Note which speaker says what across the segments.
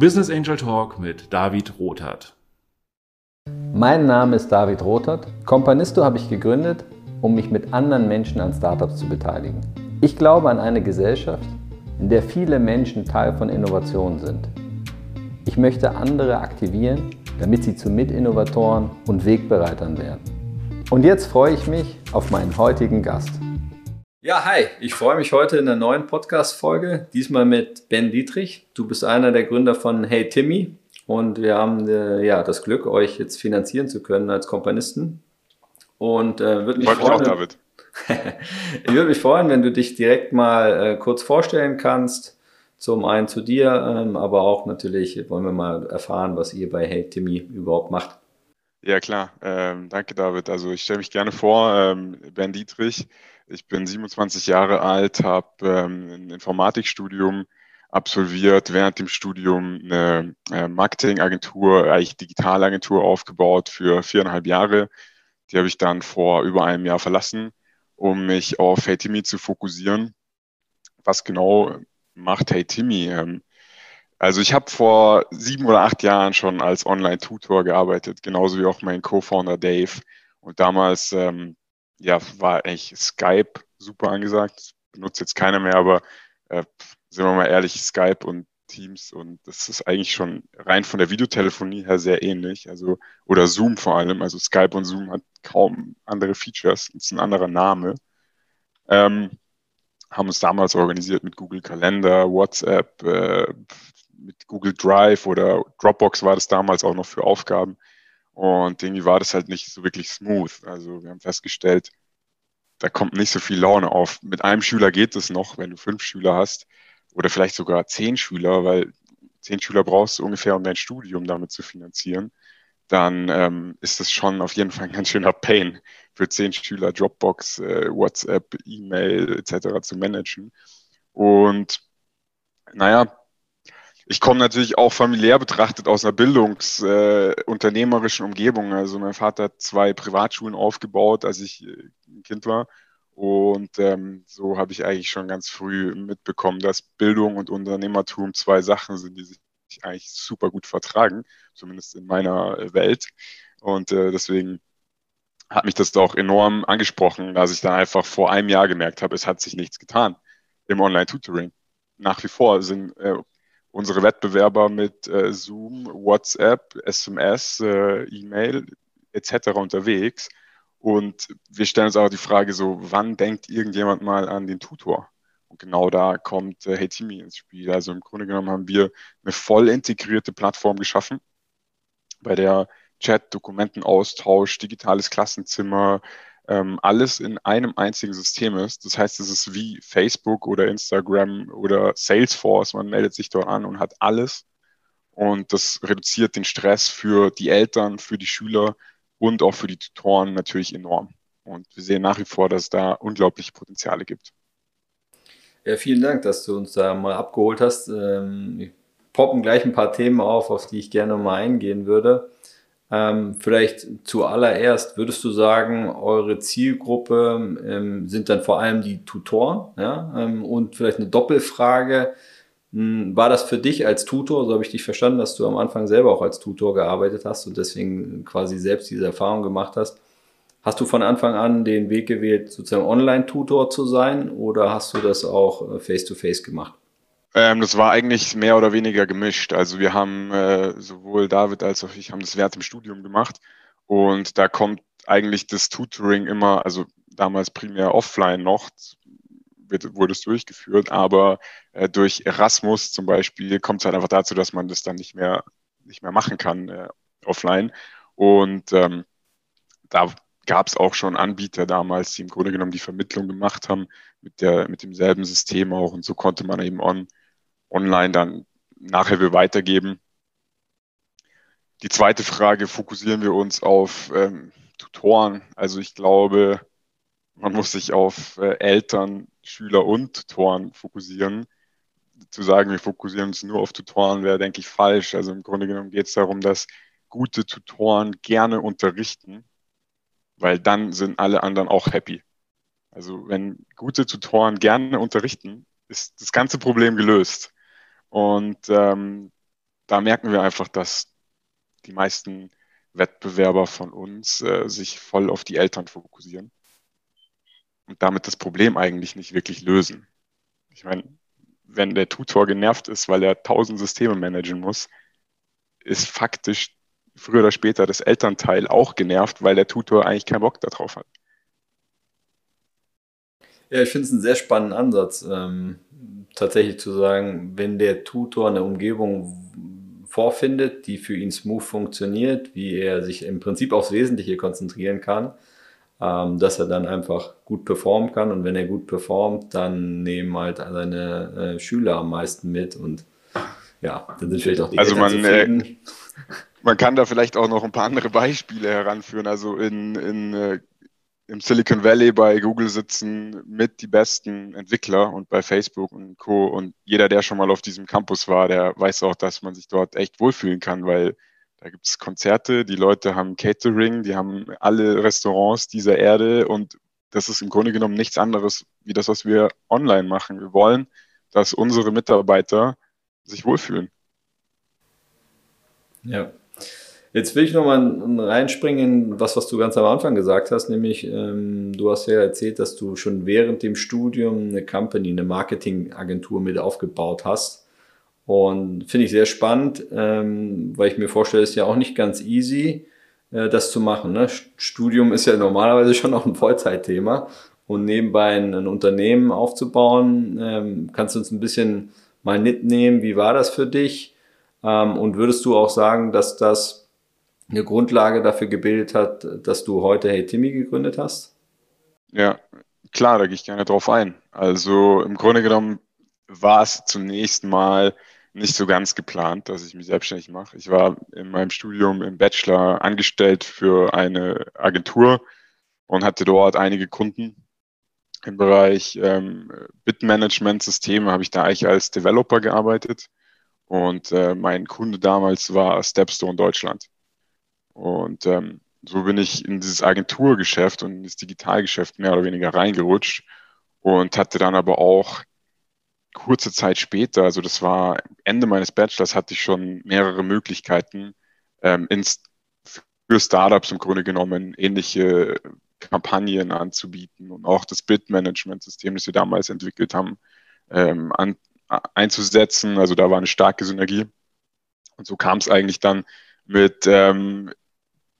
Speaker 1: Business Angel Talk mit David Rothart.
Speaker 2: Mein Name ist David Rothart. Companisto habe ich gegründet, um mich mit anderen Menschen an Startups zu beteiligen. Ich glaube an eine Gesellschaft, in der viele Menschen Teil von Innovationen sind. Ich möchte andere aktivieren, damit sie zu Mitinnovatoren und Wegbereitern werden. Und jetzt freue ich mich auf meinen heutigen Gast. Ja, hi, ich freue mich heute in der neuen Podcast-Folge, diesmal mit Ben Dietrich. Du bist einer der Gründer von Hey Timmy und wir haben äh, ja das Glück, euch jetzt finanzieren zu können als Kompanisten. Und äh, würde mich Freut freuen, mich auch, David. ich würde mich freuen, wenn du dich direkt mal äh, kurz vorstellen kannst. Zum einen zu dir, ähm, aber auch natürlich wollen wir mal erfahren, was ihr bei Hey Timmy überhaupt macht.
Speaker 3: Ja, klar. Ähm, danke, David. Also ich stelle mich gerne vor, ähm, Ben Dietrich. Ich bin 27 Jahre alt, habe ähm, ein Informatikstudium absolviert, während dem Studium eine äh, Marketingagentur, eigentlich Digitalagentur aufgebaut für viereinhalb Jahre. Die habe ich dann vor über einem Jahr verlassen, um mich auf Hey Timmy zu fokussieren. Was genau macht Hey Timmy? Ähm, also ich habe vor sieben oder acht Jahren schon als Online-Tutor gearbeitet, genauso wie auch mein Co-Founder Dave. Und damals ähm, ja, war eigentlich Skype super angesagt. Benutzt jetzt keiner mehr, aber äh, sind wir mal ehrlich, Skype und Teams und das ist eigentlich schon rein von der Videotelefonie her sehr ähnlich. Also, oder Zoom vor allem. Also Skype und Zoom hat kaum andere Features. Es ist ein anderer Name. Ähm, haben uns damals organisiert mit Google Kalender, WhatsApp, äh, mit Google Drive oder Dropbox war das damals auch noch für Aufgaben. Und irgendwie war das halt nicht so wirklich smooth. Also wir haben festgestellt, da kommt nicht so viel Laune auf. Mit einem Schüler geht es noch, wenn du fünf Schüler hast oder vielleicht sogar zehn Schüler, weil zehn Schüler brauchst du ungefähr, um dein Studium damit zu finanzieren. Dann ähm, ist das schon auf jeden Fall ein ganz schöner Pain für zehn Schüler, Dropbox, äh, WhatsApp, E-Mail etc. zu managen. Und naja, ich komme natürlich auch familiär betrachtet aus einer bildungsunternehmerischen äh, Umgebung. Also mein Vater hat zwei Privatschulen aufgebaut, als ich äh, ein Kind war. Und ähm, so habe ich eigentlich schon ganz früh mitbekommen, dass Bildung und Unternehmertum zwei Sachen sind, die sich eigentlich super gut vertragen, zumindest in meiner Welt. Und äh, deswegen hat mich das auch enorm angesprochen, dass ich dann einfach vor einem Jahr gemerkt habe, es hat sich nichts getan im Online-Tutoring. Nach wie vor sind äh, unsere Wettbewerber mit äh, Zoom, WhatsApp, SMS, äh, E-Mail etc. unterwegs. Und wir stellen uns auch die Frage so, wann denkt irgendjemand mal an den Tutor? Und genau da kommt äh, HeyTimi ins Spiel. Also im Grunde genommen haben wir eine voll integrierte Plattform geschaffen, bei der Chat, Dokumentenaustausch, digitales Klassenzimmer, ähm, alles in einem einzigen System ist. Das heißt, es ist wie Facebook oder Instagram oder Salesforce. Man meldet sich dort an und hat alles. Und das reduziert den Stress für die Eltern, für die Schüler und auch für die Tutoren natürlich enorm. Und wir sehen nach wie vor, dass es da unglaubliche Potenziale gibt.
Speaker 2: Ja, vielen Dank, dass du uns da mal abgeholt hast. Ähm, poppen gleich ein paar Themen auf, auf die ich gerne mal eingehen würde. Ähm, vielleicht zuallererst würdest du sagen, eure Zielgruppe ähm, sind dann vor allem die Tutoren, ja? Ähm, und vielleicht eine Doppelfrage. Hm, war das für dich als Tutor, so habe ich dich verstanden, dass du am Anfang selber auch als Tutor gearbeitet hast und deswegen quasi selbst diese Erfahrung gemacht hast? Hast du von Anfang an den Weg gewählt, sozusagen Online-Tutor zu sein oder hast du das auch äh, face-to-face -face gemacht?
Speaker 3: Ähm, das war eigentlich mehr oder weniger gemischt. Also wir haben äh, sowohl David als auch ich haben das während dem Studium gemacht. Und da kommt eigentlich das Tutoring immer, also damals primär offline noch, wird, wurde es durchgeführt, aber äh, durch Erasmus zum Beispiel kommt es halt einfach dazu, dass man das dann nicht mehr nicht mehr machen kann äh, offline. Und ähm, da gab es auch schon Anbieter damals, die im Grunde genommen die Vermittlung gemacht haben mit der mit demselben System auch. Und so konnte man eben on online dann nachher wir weitergeben. Die zweite Frage, fokussieren wir uns auf ähm, Tutoren? Also ich glaube, man muss sich auf äh, Eltern, Schüler und Tutoren fokussieren. Zu sagen, wir fokussieren uns nur auf Tutoren, wäre, denke ich, falsch. Also im Grunde genommen geht es darum, dass gute Tutoren gerne unterrichten, weil dann sind alle anderen auch happy. Also wenn gute Tutoren gerne unterrichten, ist das ganze Problem gelöst. Und ähm, da merken wir einfach, dass die meisten Wettbewerber von uns äh, sich voll auf die Eltern fokussieren und damit das Problem eigentlich nicht wirklich lösen. Ich meine, wenn der Tutor genervt ist, weil er tausend Systeme managen muss, ist faktisch früher oder später das Elternteil auch genervt, weil der Tutor eigentlich keinen Bock darauf hat.
Speaker 2: Ja, ich finde es einen sehr spannenden Ansatz, ähm, tatsächlich zu sagen, wenn der Tutor eine Umgebung vorfindet, die für ihn smooth funktioniert, wie er sich im Prinzip aufs Wesentliche konzentrieren kann, ähm, dass er dann einfach gut performen kann. Und wenn er gut performt, dann nehmen halt seine äh, Schüler am meisten mit und ja, dann sind vielleicht auch die
Speaker 3: also Eltern man, äh, man kann da vielleicht auch noch ein paar andere Beispiele heranführen. Also in, in äh, im Silicon Valley bei Google sitzen mit die besten Entwickler und bei Facebook und Co. Und jeder, der schon mal auf diesem Campus war, der weiß auch, dass man sich dort echt wohlfühlen kann, weil da gibt es Konzerte, die Leute haben Catering, die haben alle Restaurants dieser Erde und das ist im Grunde genommen nichts anderes wie das, was wir online machen. Wir wollen, dass unsere Mitarbeiter sich wohlfühlen.
Speaker 2: Ja, Jetzt will ich nochmal reinspringen in was, was du ganz am Anfang gesagt hast, nämlich ähm, du hast ja erzählt, dass du schon während dem Studium eine Company, eine Marketingagentur mit aufgebaut hast. Und finde ich sehr spannend, ähm, weil ich mir vorstelle, ist ja auch nicht ganz easy, äh, das zu machen. Ne? Studium ist ja normalerweise schon auch ein Vollzeitthema. Und nebenbei ein, ein Unternehmen aufzubauen, ähm, kannst du uns ein bisschen mal mitnehmen, wie war das für dich? Ähm, und würdest du auch sagen, dass das eine Grundlage dafür gebildet hat, dass du heute Hey Timmy gegründet hast?
Speaker 3: Ja, klar, da gehe ich gerne drauf ein. Also im Grunde genommen war es zunächst mal nicht so ganz geplant, dass ich mich selbstständig mache. Ich war in meinem Studium im Bachelor angestellt für eine Agentur und hatte dort einige Kunden. Im Bereich ähm, Bitmanagement-Systeme habe ich da eigentlich als Developer gearbeitet. Und äh, mein Kunde damals war Stepstone Deutschland. Und ähm, so bin ich in dieses Agenturgeschäft und das Digitalgeschäft mehr oder weniger reingerutscht und hatte dann aber auch kurze Zeit später, also das war Ende meines Bachelors, hatte ich schon mehrere Möglichkeiten, ähm, ins, für Startups im Grunde genommen ähnliche Kampagnen anzubieten und auch das Bid-Management-System, das wir damals entwickelt haben, ähm, an, einzusetzen. Also da war eine starke Synergie. Und so kam es eigentlich dann mit ähm,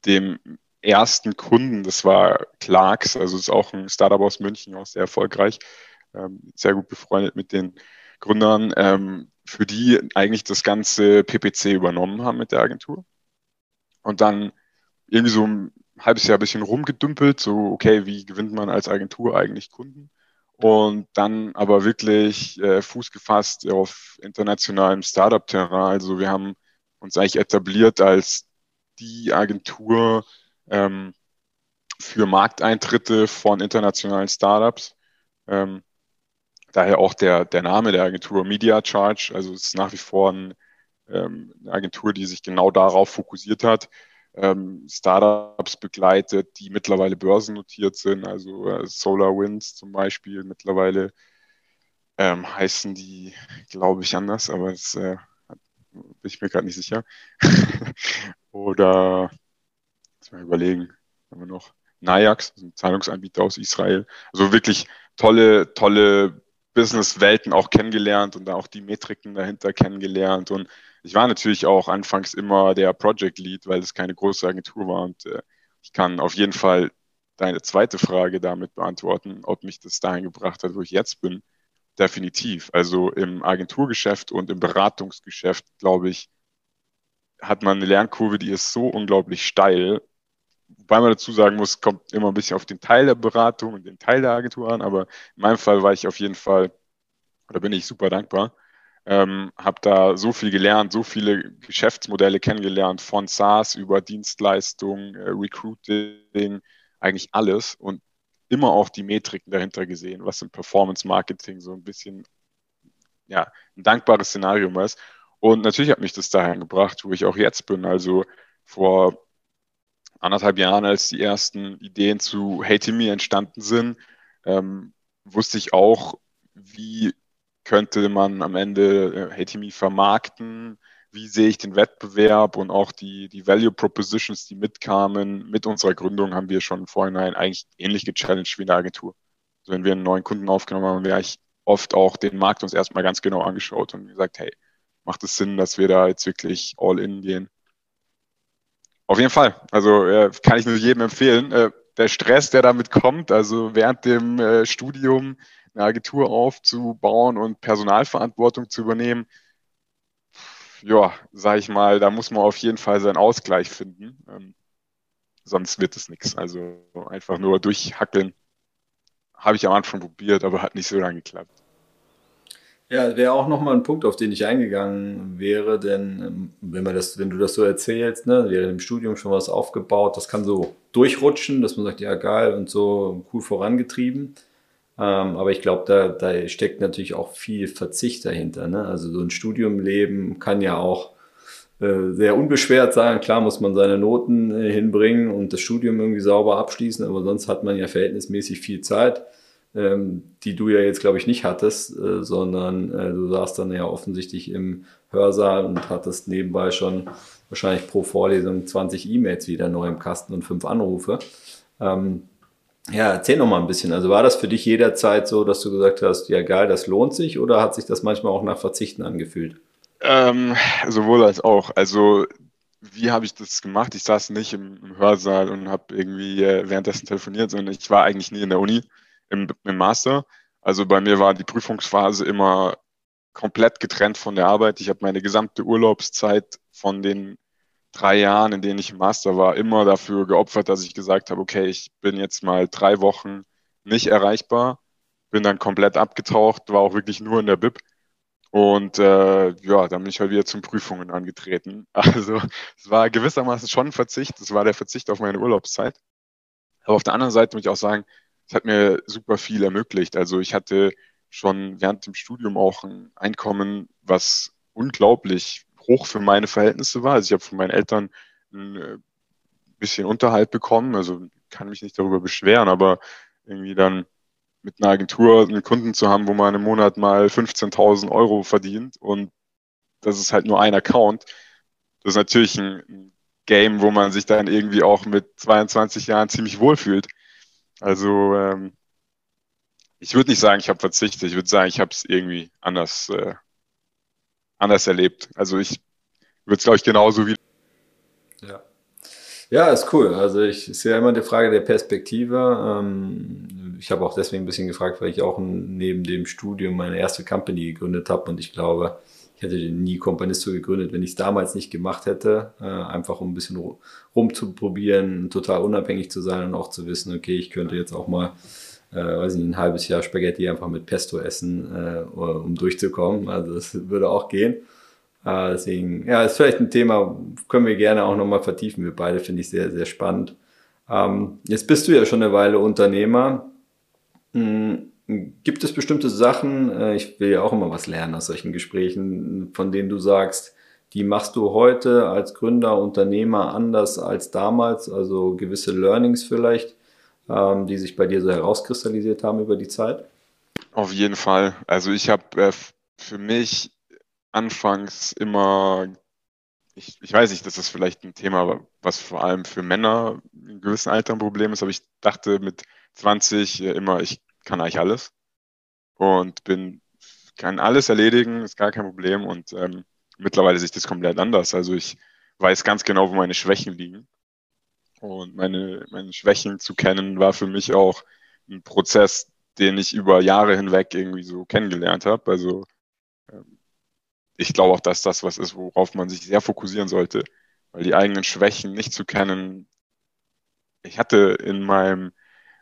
Speaker 3: dem ersten Kunden, das war Clarks, also ist auch ein Startup aus München, auch sehr erfolgreich, ähm, sehr gut befreundet mit den Gründern, ähm, für die eigentlich das ganze PPC übernommen haben mit der Agentur. Und dann irgendwie so ein halbes Jahr ein bisschen rumgedümpelt, so, okay, wie gewinnt man als Agentur eigentlich Kunden? Und dann aber wirklich äh, Fuß gefasst auf internationalem Startup-Terrain. Also wir haben uns eigentlich etabliert als die Agentur ähm, für Markteintritte von internationalen Startups. Ähm, daher auch der, der Name der Agentur Media Charge. Also es ist nach wie vor ein, ähm, eine Agentur, die sich genau darauf fokussiert hat, ähm, Startups begleitet, die mittlerweile börsennotiert sind. Also äh, SolarWinds zum Beispiel mittlerweile ähm, heißen die, glaube ich, anders, aber es äh, bin ich mir gerade nicht sicher. Oder, lass mal überlegen, haben wir noch Najax, ein Zahlungsanbieter aus Israel. Also wirklich tolle, tolle Business-Welten auch kennengelernt und da auch die Metriken dahinter kennengelernt. Und ich war natürlich auch anfangs immer der Project Lead, weil es keine große Agentur war. Und äh, ich kann auf jeden Fall deine zweite Frage damit beantworten, ob mich das dahin gebracht hat, wo ich jetzt bin. Definitiv. Also im Agenturgeschäft und im Beratungsgeschäft, glaube ich, hat man eine Lernkurve, die ist so unglaublich steil. Wobei man dazu sagen muss, kommt immer ein bisschen auf den Teil der Beratung und den Teil der Agentur an. Aber in meinem Fall war ich auf jeden Fall, oder bin ich super dankbar, ähm, habe da so viel gelernt, so viele Geschäftsmodelle kennengelernt, von SaaS über Dienstleistungen, äh, Recruiting, eigentlich alles. Und immer auch die Metriken dahinter gesehen, was im Performance Marketing so ein bisschen ja, ein dankbares Szenario ist. Und natürlich hat mich das dahin gebracht, wo ich auch jetzt bin. Also vor anderthalb Jahren, als die ersten Ideen zu Hey Timmy entstanden sind, ähm, wusste ich auch, wie könnte man am Ende äh, Hey Timmy vermarkten, wie sehe ich den Wettbewerb und auch die, die Value Propositions, die mitkamen. Mit unserer Gründung haben wir schon vorhinein eigentlich ähnlich gechallenged wie in der Agentur. Also wenn wir einen neuen Kunden aufgenommen haben, haben wir eigentlich oft auch den Markt uns erstmal ganz genau angeschaut und gesagt, hey, macht es Sinn, dass wir da jetzt wirklich all in gehen? Auf jeden Fall. Also äh, kann ich nur jedem empfehlen. Äh, der Stress, der damit kommt, also während dem äh, Studium eine Agentur aufzubauen und Personalverantwortung zu übernehmen, ja, sag ich mal, da muss man auf jeden Fall seinen Ausgleich finden. Ähm, sonst wird es nichts. Also einfach nur durchhackeln. Habe ich am Anfang probiert, aber hat nicht so lange geklappt.
Speaker 2: Ja, wäre auch nochmal ein Punkt, auf den ich eingegangen wäre, denn ähm, wenn man das, wenn du das so erzählst, ne, während im Studium schon was aufgebaut, das kann so durchrutschen, dass man sagt, ja geil und so cool vorangetrieben. Ähm, aber ich glaube, da, da steckt natürlich auch viel Verzicht dahinter. Ne? Also so ein Studiumleben kann ja auch äh, sehr unbeschwert sein. Klar muss man seine Noten äh, hinbringen und das Studium irgendwie sauber abschließen, aber sonst hat man ja verhältnismäßig viel Zeit, ähm, die du ja jetzt, glaube ich, nicht hattest, äh, sondern du saßt dann ja offensichtlich im Hörsaal und hattest nebenbei schon wahrscheinlich pro Vorlesung 20 E-Mails wieder neu im Kasten und fünf Anrufe. Ähm, ja, erzähl noch mal ein bisschen. Also war das für dich jederzeit so, dass du gesagt hast, ja geil, das lohnt sich oder hat sich das manchmal auch nach Verzichten angefühlt?
Speaker 3: Ähm, sowohl als auch. Also wie habe ich das gemacht? Ich saß nicht im, im Hörsaal und habe irgendwie äh, währenddessen telefoniert, sondern ich war eigentlich nie in der Uni im, im Master. Also bei mir war die Prüfungsphase immer komplett getrennt von der Arbeit. Ich habe meine gesamte Urlaubszeit von den drei Jahren, in denen ich im Master war, immer dafür geopfert, dass ich gesagt habe, okay, ich bin jetzt mal drei Wochen nicht erreichbar, bin dann komplett abgetaucht, war auch wirklich nur in der Bib. Und äh, ja, dann bin ich halt wieder zum Prüfungen angetreten. Also es war gewissermaßen schon ein Verzicht. Es war der Verzicht auf meine Urlaubszeit. Aber auf der anderen Seite muss ich auch sagen, es hat mir super viel ermöglicht. Also ich hatte schon während dem Studium auch ein Einkommen, was unglaublich hoch für meine Verhältnisse war. Also ich habe von meinen Eltern ein äh, bisschen Unterhalt bekommen, also kann mich nicht darüber beschweren, aber irgendwie dann mit einer Agentur einen Kunden zu haben, wo man im Monat mal 15.000 Euro verdient und das ist halt nur ein Account. Das ist natürlich ein Game, wo man sich dann irgendwie auch mit 22 Jahren ziemlich wohlfühlt. Also ähm, ich würde nicht sagen, ich habe verzichtet. Ich würde sagen, ich habe es irgendwie anders äh, anders erlebt. Also ich würde es, glaube ich, genauso wie.
Speaker 2: Ja. Ja, ist cool. Also ich ist ja immer eine Frage der Perspektive. Ähm, ich habe auch deswegen ein bisschen gefragt, weil ich auch neben dem Studium meine erste Company gegründet habe und ich glaube, ich hätte nie Companisto gegründet, wenn ich es damals nicht gemacht hätte, äh, einfach um ein bisschen rumzuprobieren, total unabhängig zu sein und auch zu wissen, okay, ich könnte jetzt auch mal äh, weiß nicht, ein halbes Jahr Spaghetti einfach mit Pesto essen, äh, um durchzukommen. Also das würde auch gehen. Äh, deswegen, ja, ist vielleicht ein Thema, können wir gerne auch nochmal vertiefen. Wir beide finde ich sehr, sehr spannend. Ähm, jetzt bist du ja schon eine Weile Unternehmer. Hm, gibt es bestimmte Sachen, äh, ich will ja auch immer was lernen aus solchen Gesprächen, von denen du sagst, die machst du heute als Gründer, Unternehmer anders als damals, also gewisse Learnings vielleicht, ähm, die sich bei dir so herauskristallisiert haben über die Zeit?
Speaker 3: Auf jeden Fall. Also ich habe äh, für mich anfangs immer, ich, ich weiß nicht, das ist vielleicht ein Thema, was vor allem für Männer in gewissen Alter ein Problem ist, aber ich dachte mit 20 äh, immer, ich kann eigentlich alles und bin, kann alles erledigen, ist gar kein Problem und ähm, mittlerweile sehe ich das komplett anders. Also ich weiß ganz genau, wo meine Schwächen liegen und meine, meine Schwächen zu kennen, war für mich auch ein Prozess, den ich über Jahre hinweg irgendwie so kennengelernt habe. Also ähm, ich glaube auch, dass das was ist, worauf man sich sehr fokussieren sollte, weil die eigenen Schwächen nicht zu kennen. Ich hatte in meinem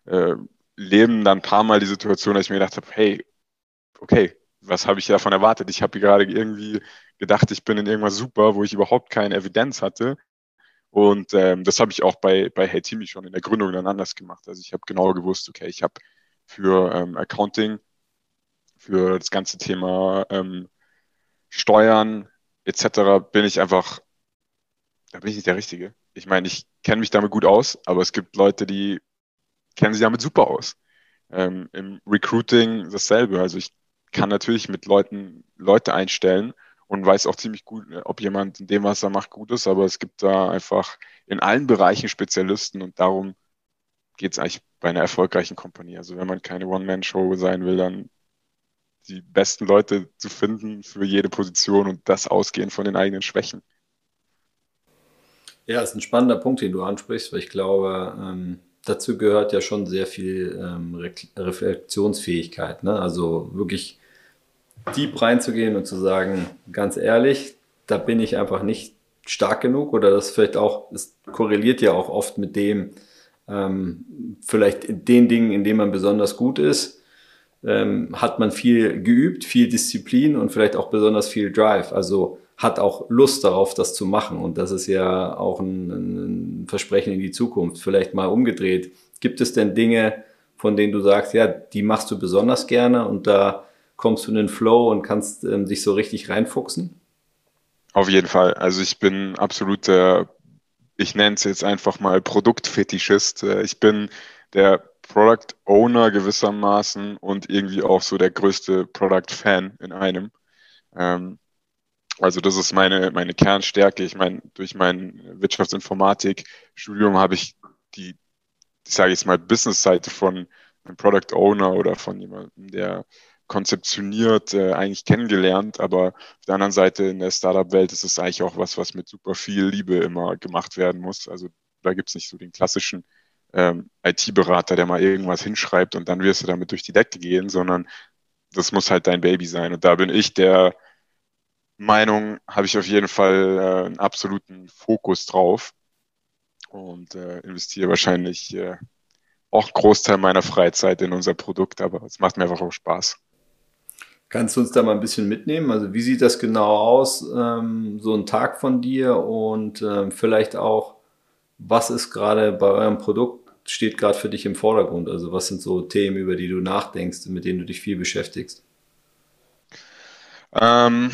Speaker 3: äh, Leben dann ein paar Mal die Situation, dass ich mir gedacht habe, hey, okay, was habe ich davon erwartet? Ich habe gerade irgendwie gedacht, ich bin in irgendwas super, wo ich überhaupt keine Evidenz hatte. Und ähm, das habe ich auch bei, bei Hey Timmy schon in der Gründung dann anders gemacht. Also ich habe genau gewusst, okay, ich habe für ähm, Accounting, für das ganze Thema ähm, Steuern etc. bin ich einfach, da bin ich nicht der Richtige. Ich meine, ich kenne mich damit gut aus, aber es gibt Leute, die kennen sich damit super aus. Ähm, Im Recruiting dasselbe. Also ich kann natürlich mit Leuten Leute einstellen und weiß auch ziemlich gut, ob jemand in dem, was er macht, gut ist. Aber es gibt da einfach in allen Bereichen Spezialisten und darum geht es eigentlich bei einer erfolgreichen Kompanie. Also wenn man keine One-Man-Show sein will, dann die besten Leute zu finden für jede Position und das ausgehen von den eigenen Schwächen.
Speaker 2: Ja, ist ein spannender Punkt, den du ansprichst, weil ich glaube, ähm, dazu gehört ja schon sehr viel ähm, Re Reflexionsfähigkeit. Ne? Also wirklich deep reinzugehen und zu sagen, ganz ehrlich, da bin ich einfach nicht stark genug oder das vielleicht auch, es korreliert ja auch oft mit dem, ähm, vielleicht in den Dingen, in denen man besonders gut ist, ähm, hat man viel geübt, viel Disziplin und vielleicht auch besonders viel Drive. Also hat auch Lust darauf, das zu machen. Und das ist ja auch ein, ein Versprechen in die Zukunft. Vielleicht mal umgedreht. Gibt es denn Dinge, von denen du sagst, ja, die machst du besonders gerne und da kommst du in den Flow und kannst ähm, dich so richtig reinfuchsen?
Speaker 3: Auf jeden Fall. Also ich bin absoluter, ich nenne es jetzt einfach mal Produktfetischist. Äh, ich bin der Product Owner gewissermaßen und irgendwie auch so der größte Product Fan in einem. Ähm, also das ist meine, meine Kernstärke. Ich meine, durch mein Wirtschaftsinformatik-Studium habe ich die, ich sage jetzt mal, Business-Seite von einem Product Owner oder von jemandem, der konzeptioniert, äh, eigentlich kennengelernt. Aber auf der anderen Seite in der Startup-Welt ist es eigentlich auch was, was mit super viel Liebe immer gemacht werden muss. Also da gibt es nicht so den klassischen ähm, IT-Berater, der mal irgendwas hinschreibt und dann wirst du damit durch die Decke gehen, sondern das muss halt dein Baby sein. Und da bin ich der Meinung, habe ich auf jeden Fall äh, einen absoluten Fokus drauf und äh, investiere wahrscheinlich äh, auch einen Großteil meiner Freizeit in unser Produkt, aber es macht mir einfach auch Spaß.
Speaker 2: Kannst du uns da mal ein bisschen mitnehmen? Also wie sieht das genau aus, ähm, so ein Tag von dir und ähm, vielleicht auch, was ist gerade bei eurem Produkt, steht gerade für dich im Vordergrund? Also was sind so Themen, über die du nachdenkst, mit denen du dich viel beschäftigst?
Speaker 3: Ähm,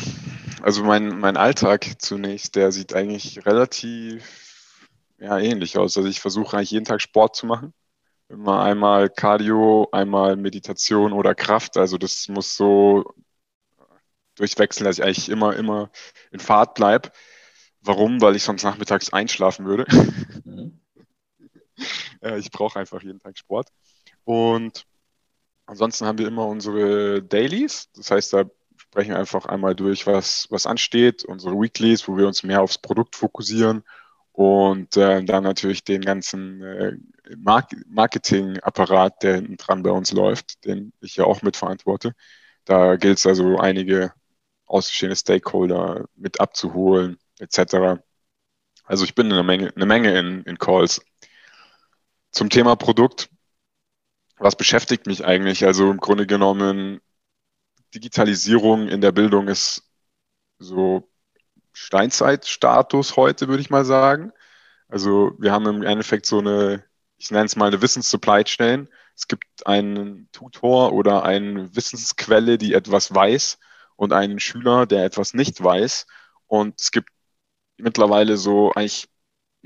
Speaker 3: also mein, mein Alltag zunächst, der sieht eigentlich relativ ja, ähnlich aus. Also ich versuche eigentlich jeden Tag Sport zu machen. Immer einmal Cardio, einmal Meditation oder Kraft. Also das muss so durchwechseln, dass ich eigentlich immer, immer in Fahrt bleibe. Warum? Weil ich sonst nachmittags einschlafen würde. Mhm. ich brauche einfach jeden Tag Sport. Und ansonsten haben wir immer unsere Dailies. Das heißt, da sprechen wir einfach einmal durch, was, was ansteht, unsere Weeklies, wo wir uns mehr aufs Produkt fokussieren und äh, dann natürlich den ganzen äh, Mark Marketing-Apparat, der hinten dran bei uns läuft, den ich ja auch mitverantworte. Da gilt es also einige ausstehende Stakeholder mit abzuholen, etc. Also ich bin eine Menge, eine Menge in, in Calls. Zum Thema Produkt, was beschäftigt mich eigentlich? Also im Grunde genommen, Digitalisierung in der Bildung ist so Steinzeitstatus heute, würde ich mal sagen. Also wir haben im Endeffekt so eine, ich nenne es mal eine Wissenssupply Chain. Es gibt einen Tutor oder eine Wissensquelle, die etwas weiß und einen Schüler, der etwas nicht weiß. Und es gibt mittlerweile so eigentlich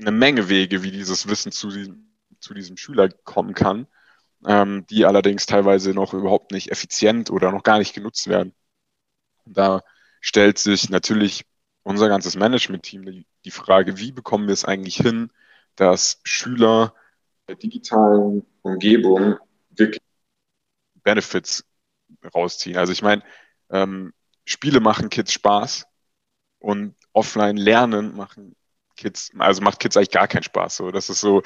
Speaker 3: eine Menge Wege, wie dieses Wissen zu diesem, zu diesem Schüler kommen kann, ähm, die allerdings teilweise noch überhaupt nicht effizient oder noch gar nicht genutzt werden. Da stellt sich natürlich unser ganzes Management-Team die, Frage, wie bekommen wir es eigentlich hin, dass Schüler der digitalen Umgebung wirklich Benefits rausziehen. Also ich meine, ähm, Spiele machen Kids Spaß und offline lernen machen Kids, also macht Kids eigentlich gar keinen Spaß. So, das ist so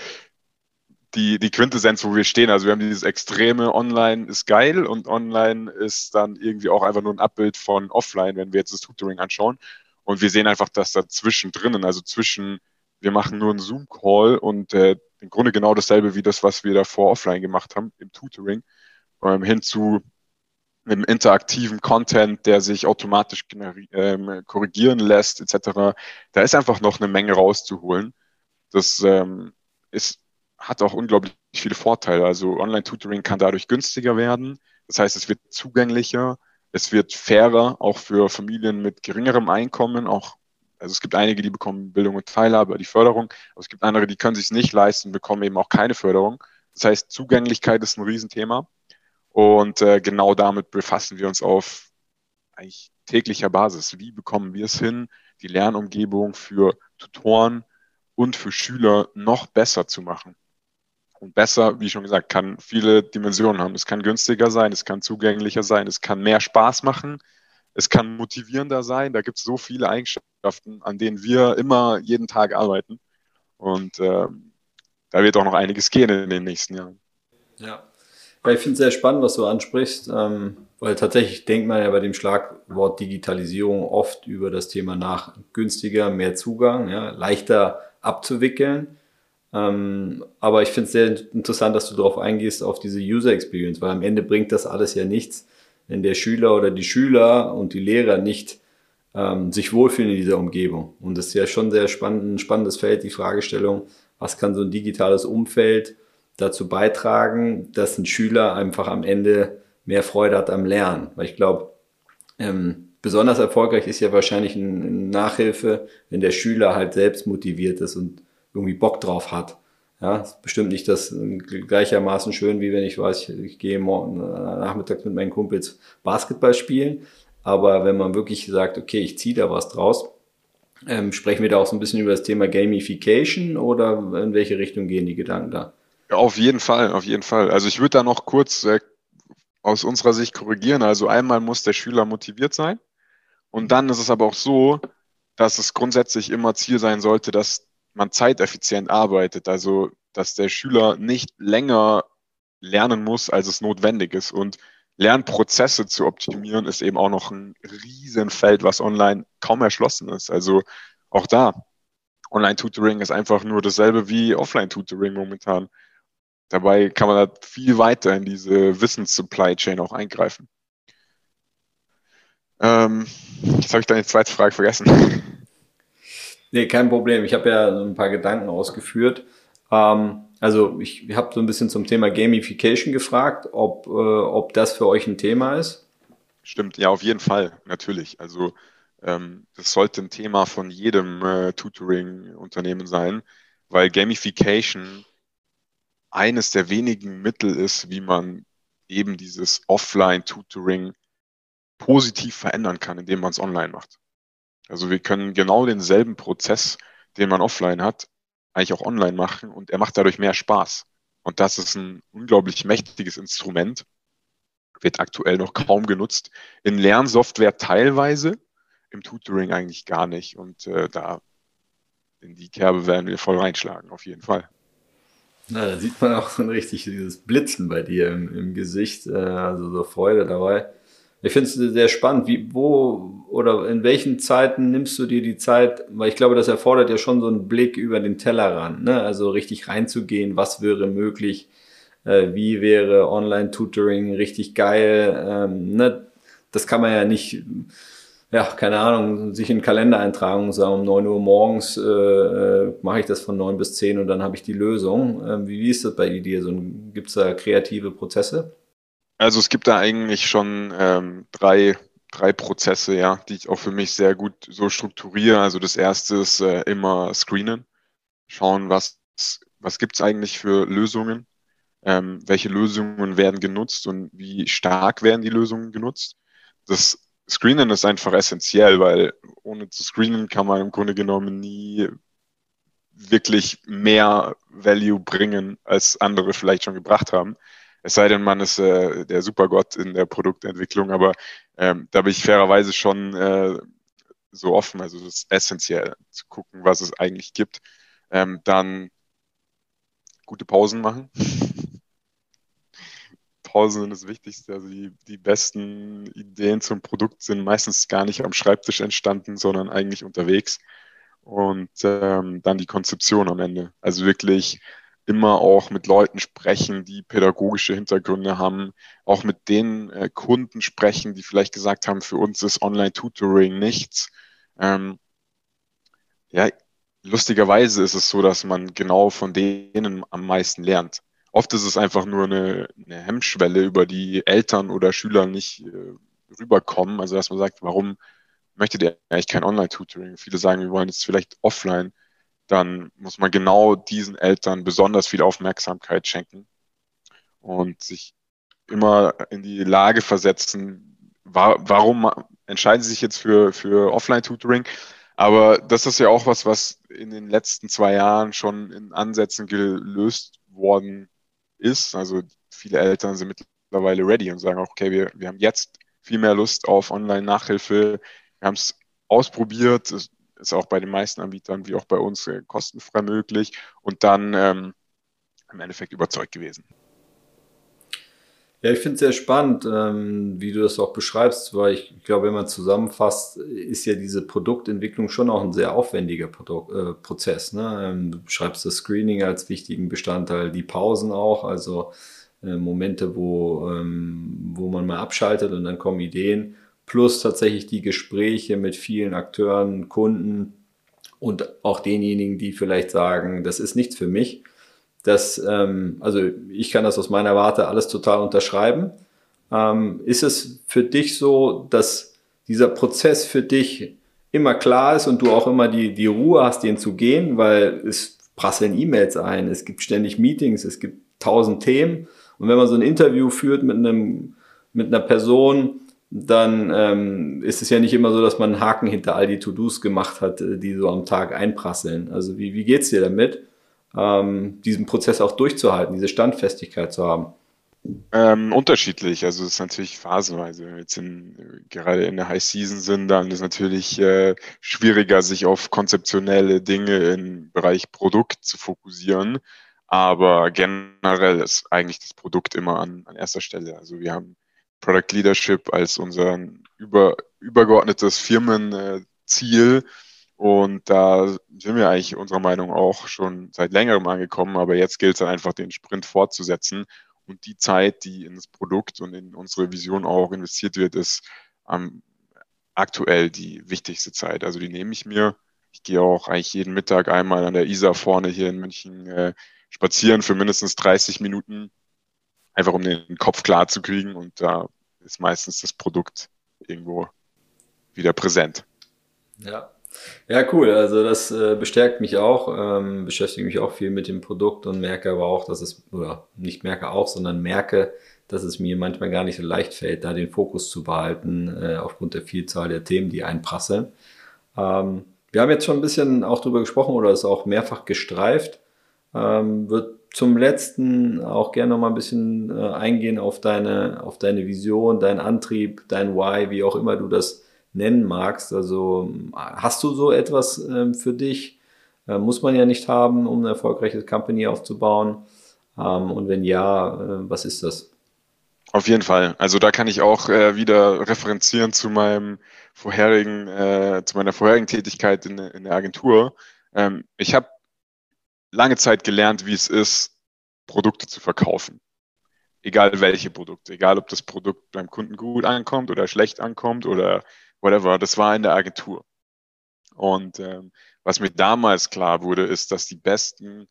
Speaker 3: die, die Quintessenz, wo wir stehen. Also wir haben dieses extreme Online ist geil und Online ist dann irgendwie auch einfach nur ein Abbild von Offline, wenn wir jetzt das Tutoring anschauen. Und wir sehen einfach, dass da zwischendrin, also zwischen, wir machen nur einen Zoom-Call und äh, im Grunde genau dasselbe wie das, was wir davor offline gemacht haben, im Tutoring, ähm, hin zu einem interaktiven Content, der sich automatisch ähm, korrigieren lässt, etc. Da ist einfach noch eine Menge rauszuholen. Das ähm, ist, hat auch unglaublich viele Vorteile. Also Online-Tutoring kann dadurch günstiger werden. Das heißt, es wird zugänglicher es wird fairer, auch für Familien mit geringerem Einkommen, auch also es gibt einige, die bekommen Bildung und Teilhabe, die Förderung, aber es gibt andere, die können sich nicht leisten, bekommen eben auch keine Förderung. Das heißt, Zugänglichkeit ist ein Riesenthema und äh, genau damit befassen wir uns auf eigentlich täglicher Basis. Wie bekommen wir es hin, die Lernumgebung für Tutoren und für Schüler noch besser zu machen? Und besser, wie schon gesagt, kann viele Dimensionen haben. Es kann günstiger sein, es kann zugänglicher sein, es kann mehr Spaß machen, es kann motivierender sein. Da gibt es so viele Eigenschaften, an denen wir immer jeden Tag arbeiten. Und äh, da wird auch noch einiges gehen in den nächsten Jahren.
Speaker 2: Ja, ich finde es sehr spannend, was du ansprichst, ähm, weil tatsächlich denkt man ja bei dem Schlagwort Digitalisierung oft über das Thema nach günstiger, mehr Zugang, ja, leichter abzuwickeln. Ähm, aber ich finde es sehr interessant, dass du darauf eingehst, auf diese User Experience, weil am Ende bringt das alles ja nichts, wenn der Schüler oder die Schüler und die Lehrer nicht ähm, sich wohlfühlen in dieser Umgebung. Und das ist ja schon sehr spannend, ein spannendes Feld, die Fragestellung, was kann so ein digitales Umfeld dazu beitragen, dass ein Schüler einfach am Ende mehr Freude hat am Lernen. Weil ich glaube, ähm, besonders erfolgreich ist ja wahrscheinlich eine Nachhilfe, wenn der Schüler halt selbst motiviert ist und irgendwie Bock drauf hat. Ja, ist bestimmt nicht das gleichermaßen schön, wie wenn ich weiß, ich, ich gehe morgen äh, nachmittags mit meinen Kumpels Basketball spielen. Aber wenn man wirklich sagt, okay, ich ziehe da was draus, ähm, sprechen wir da auch so ein bisschen über das Thema Gamification oder in welche Richtung gehen die Gedanken da?
Speaker 3: Auf jeden Fall, auf jeden Fall. Also ich würde da noch kurz äh, aus unserer Sicht korrigieren. Also einmal muss der Schüler motiviert sein und dann ist es aber auch so, dass es grundsätzlich immer Ziel sein sollte, dass man zeiteffizient arbeitet. Also dass der Schüler nicht länger lernen muss, als es notwendig ist. Und Lernprozesse zu optimieren, ist eben auch noch ein Riesenfeld, was online kaum erschlossen ist. Also auch da, Online-Tutoring ist einfach nur dasselbe wie Offline-Tutoring momentan. Dabei kann man da viel weiter in diese Wissens-Supply Chain auch eingreifen. Ähm, jetzt habe ich deine zweite Frage vergessen.
Speaker 2: Nee, kein Problem. Ich habe ja ein paar Gedanken ausgeführt. Ähm, also ich habe so ein bisschen zum Thema Gamification gefragt, ob, äh, ob das für euch ein Thema ist.
Speaker 3: Stimmt, ja, auf jeden Fall, natürlich. Also ähm, das sollte ein Thema von jedem äh, Tutoring-Unternehmen sein, weil Gamification eines der wenigen Mittel ist, wie man eben dieses Offline-Tutoring positiv verändern kann, indem man es online macht. Also wir können genau denselben Prozess, den man offline hat, eigentlich auch online machen und er macht dadurch mehr Spaß. Und das ist ein unglaublich mächtiges Instrument, wird aktuell noch kaum genutzt. In Lernsoftware teilweise, im Tutoring eigentlich gar nicht. Und äh, da in die Kerbe werden wir voll reinschlagen, auf jeden Fall.
Speaker 2: Na, da sieht man auch so richtig dieses Blitzen bei dir im, im Gesicht, äh, also so Freude dabei. Ich finde es sehr spannend. Wie, wo oder in welchen Zeiten nimmst du dir die Zeit? Weil ich glaube, das erfordert ja schon so einen Blick über den Tellerrand, ne? Also richtig reinzugehen, was wäre möglich, äh, wie wäre Online-Tutoring richtig geil. Ähm, ne? Das kann man ja nicht, ja, keine Ahnung, sich in den Kalender eintragen und sagen, um 9 Uhr morgens äh, äh, mache ich das von 9 bis 10 und dann habe ich die Lösung. Ähm, wie, wie ist das bei dir? So, Gibt es da kreative Prozesse?
Speaker 3: Also es gibt da eigentlich schon ähm, drei, drei Prozesse, ja, die ich auch für mich sehr gut so strukturiere. Also das erste ist äh, immer screenen, schauen, was, was gibt es eigentlich für Lösungen, ähm, welche Lösungen werden genutzt und wie stark werden die Lösungen genutzt. Das Screenen ist einfach essentiell, weil ohne zu screenen kann man im Grunde genommen nie wirklich mehr Value bringen, als andere vielleicht schon gebracht haben. Es sei denn, man ist äh, der Supergott in der Produktentwicklung, aber ähm, da bin ich fairerweise schon äh, so offen. Also das ist essentiell zu gucken, was es eigentlich gibt. Ähm, dann gute Pausen machen. Pausen sind das Wichtigste. Also die, die besten Ideen zum Produkt sind meistens gar nicht am Schreibtisch entstanden, sondern eigentlich unterwegs. Und ähm, dann die Konzeption am Ende. Also wirklich immer auch mit Leuten sprechen, die pädagogische Hintergründe haben, auch mit den äh, Kunden sprechen, die vielleicht gesagt haben, für uns ist Online-Tutoring nichts. Ähm, ja, lustigerweise ist es so, dass man genau von denen am meisten lernt. Oft ist es einfach nur eine, eine Hemmschwelle, über die Eltern oder Schüler nicht äh, rüberkommen. Also dass man sagt, warum möchtet ihr eigentlich kein Online-Tutoring? Viele sagen, wir wollen jetzt vielleicht offline dann muss man genau diesen Eltern besonders viel Aufmerksamkeit schenken und sich immer in die Lage versetzen, war, warum entscheiden sie sich jetzt für, für Offline-Tutoring? Aber das ist ja auch was, was in den letzten zwei Jahren schon in Ansätzen gelöst worden ist. Also viele Eltern sind mittlerweile ready und sagen auch, okay, wir, wir haben jetzt viel mehr Lust auf Online-Nachhilfe. Wir haben es ausprobiert, es ist auch bei den meisten Anbietern wie auch bei uns äh, kostenfrei möglich und dann ähm, im Endeffekt überzeugt gewesen.
Speaker 2: Ja, ich finde es sehr spannend, ähm, wie du das auch beschreibst, weil ich, ich glaube, wenn man zusammenfasst, ist ja diese Produktentwicklung schon auch ein sehr aufwendiger Produkt, äh, Prozess. Ne? Ähm, du beschreibst das Screening als wichtigen Bestandteil, die Pausen auch, also äh, Momente, wo, ähm, wo man mal abschaltet und dann kommen Ideen, plus tatsächlich die Gespräche mit vielen Akteuren, Kunden und auch denjenigen, die vielleicht sagen, das ist nichts für mich das, ähm, also ich kann das aus meiner Warte alles total unterschreiben. Ähm, ist es für dich so, dass dieser Prozess für dich immer klar ist und du auch immer die, die Ruhe hast, den zu gehen, weil es prasseln E-Mails ein, es gibt ständig Meetings, es gibt tausend Themen. Und wenn man so ein Interview führt mit einem, mit einer Person, dann ähm, ist es ja nicht immer so, dass man einen Haken hinter all die To-Dos gemacht hat, äh, die so am Tag einprasseln. Also wie, wie geht's dir damit? ähm, diesen Prozess auch durchzuhalten, diese Standfestigkeit zu haben?
Speaker 3: Ähm, unterschiedlich, also es ist natürlich phasenweise. Wenn wir jetzt in, gerade in der High Season sind, dann ist es natürlich äh, schwieriger, sich auf konzeptionelle Dinge im Bereich Produkt zu fokussieren. Aber generell ist eigentlich das Produkt immer an, an erster Stelle. Also wir haben Product Leadership als unser über, übergeordnetes Firmenziel. Und da sind wir eigentlich unserer Meinung auch schon seit längerem angekommen, aber jetzt gilt es dann einfach, den Sprint fortzusetzen. Und die Zeit, die in das Produkt und in unsere Vision auch investiert wird, ist ähm, aktuell die wichtigste Zeit. Also die nehme ich mir. Ich gehe auch eigentlich jeden Mittag einmal an der Isar vorne hier in München äh, spazieren für mindestens 30 Minuten, einfach um den Kopf klar zu kriegen. Und da ist meistens das Produkt irgendwo wieder präsent.
Speaker 2: Ja, ja, cool. Also das äh, bestärkt mich auch, ähm, beschäftige mich auch viel mit dem Produkt und merke aber auch, dass es, oder nicht merke auch, sondern merke, dass es mir manchmal gar nicht so leicht fällt, da den Fokus zu behalten, äh, aufgrund der Vielzahl der Themen, die einprasseln. Ähm, wir haben jetzt schon ein bisschen auch drüber gesprochen oder es auch mehrfach gestreift. Ähm, wird zum letzten auch gerne noch mal ein bisschen äh, eingehen auf deine, auf deine Vision, deinen Antrieb, dein Why, wie auch immer du das nennen magst. Also hast du so etwas ähm, für dich? Äh, muss man ja nicht haben, um eine erfolgreiche Company aufzubauen. Ähm, und wenn ja, äh, was ist das?
Speaker 3: Auf jeden Fall. Also da kann ich auch äh, wieder referenzieren zu meinem vorherigen, äh, zu meiner vorherigen Tätigkeit in, in der Agentur. Ähm, ich habe lange Zeit gelernt, wie es ist, Produkte zu verkaufen. Egal welche Produkte, egal ob das Produkt beim Kunden gut ankommt oder schlecht ankommt oder whatever, das war in der Agentur. Und ähm, was mir damals klar wurde, ist, dass die besten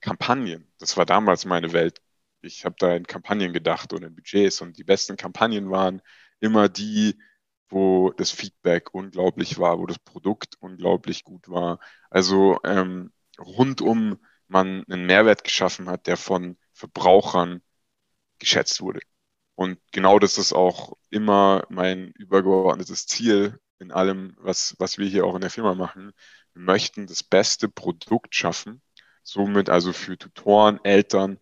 Speaker 3: Kampagnen, das war damals meine Welt, ich habe da in Kampagnen gedacht und in Budgets und die besten Kampagnen waren immer die, wo das Feedback unglaublich war, wo das Produkt unglaublich gut war. Also ähm, rundum man einen Mehrwert geschaffen hat, der von Verbrauchern geschätzt wurde. Und genau das ist auch immer mein übergeordnetes Ziel in allem, was, was wir hier auch in der Firma machen. Wir möchten das beste Produkt schaffen, somit also für Tutoren, Eltern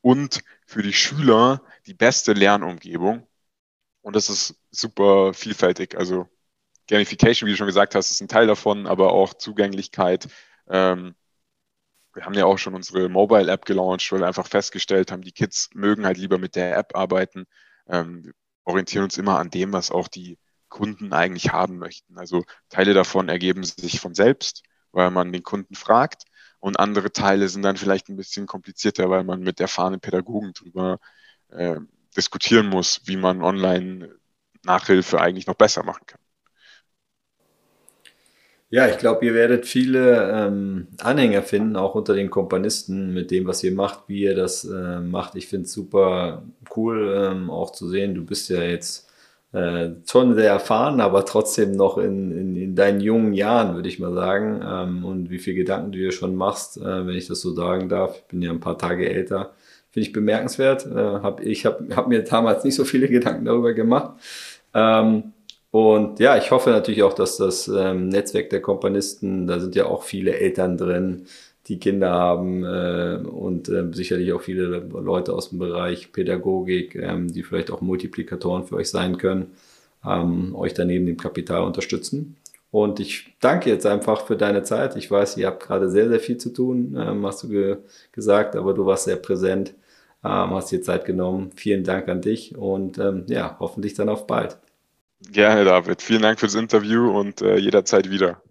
Speaker 3: und für die Schüler die beste Lernumgebung. Und das ist super vielfältig. Also Gamification, wie du schon gesagt hast, ist ein Teil davon, aber auch Zugänglichkeit. Ähm, wir haben ja auch schon unsere Mobile-App gelauncht, weil wir einfach festgestellt haben, die Kids mögen halt lieber mit der App arbeiten. Ähm, wir orientieren uns immer an dem, was auch die Kunden eigentlich haben möchten. Also Teile davon ergeben sich von selbst, weil man den Kunden fragt. Und andere Teile sind dann vielleicht ein bisschen komplizierter, weil man mit erfahrenen Pädagogen drüber äh, diskutieren muss, wie man online Nachhilfe eigentlich noch besser machen kann.
Speaker 2: Ja, ich glaube, ihr werdet viele ähm, Anhänger finden, auch unter den Kompanisten, mit dem, was ihr macht, wie ihr das äh, macht. Ich finde es super cool, ähm, auch zu sehen. Du bist ja jetzt äh, schon sehr erfahren, aber trotzdem noch in, in, in deinen jungen Jahren, würde ich mal sagen. Ähm, und wie viele Gedanken du dir schon machst, äh, wenn ich das so sagen darf. Ich bin ja ein paar Tage älter. Finde ich bemerkenswert. Äh, hab, ich habe hab mir damals nicht so viele Gedanken darüber gemacht. Ähm, und ja, ich hoffe natürlich auch, dass das ähm, Netzwerk der Kompanisten, da sind ja auch viele Eltern drin, die Kinder haben äh, und äh, sicherlich auch viele Leute aus dem Bereich Pädagogik, ähm, die vielleicht auch Multiplikatoren für euch sein können, ähm, euch daneben dem Kapital unterstützen. Und ich danke jetzt einfach für deine Zeit. Ich weiß, ihr habt gerade sehr, sehr viel zu tun, ähm, hast du ge gesagt, aber du warst sehr präsent, ähm, hast dir Zeit genommen. Vielen Dank an dich und ähm, ja, hoffentlich dann auf bald.
Speaker 3: Gerne, David. Vielen Dank fürs Interview und äh, jederzeit wieder.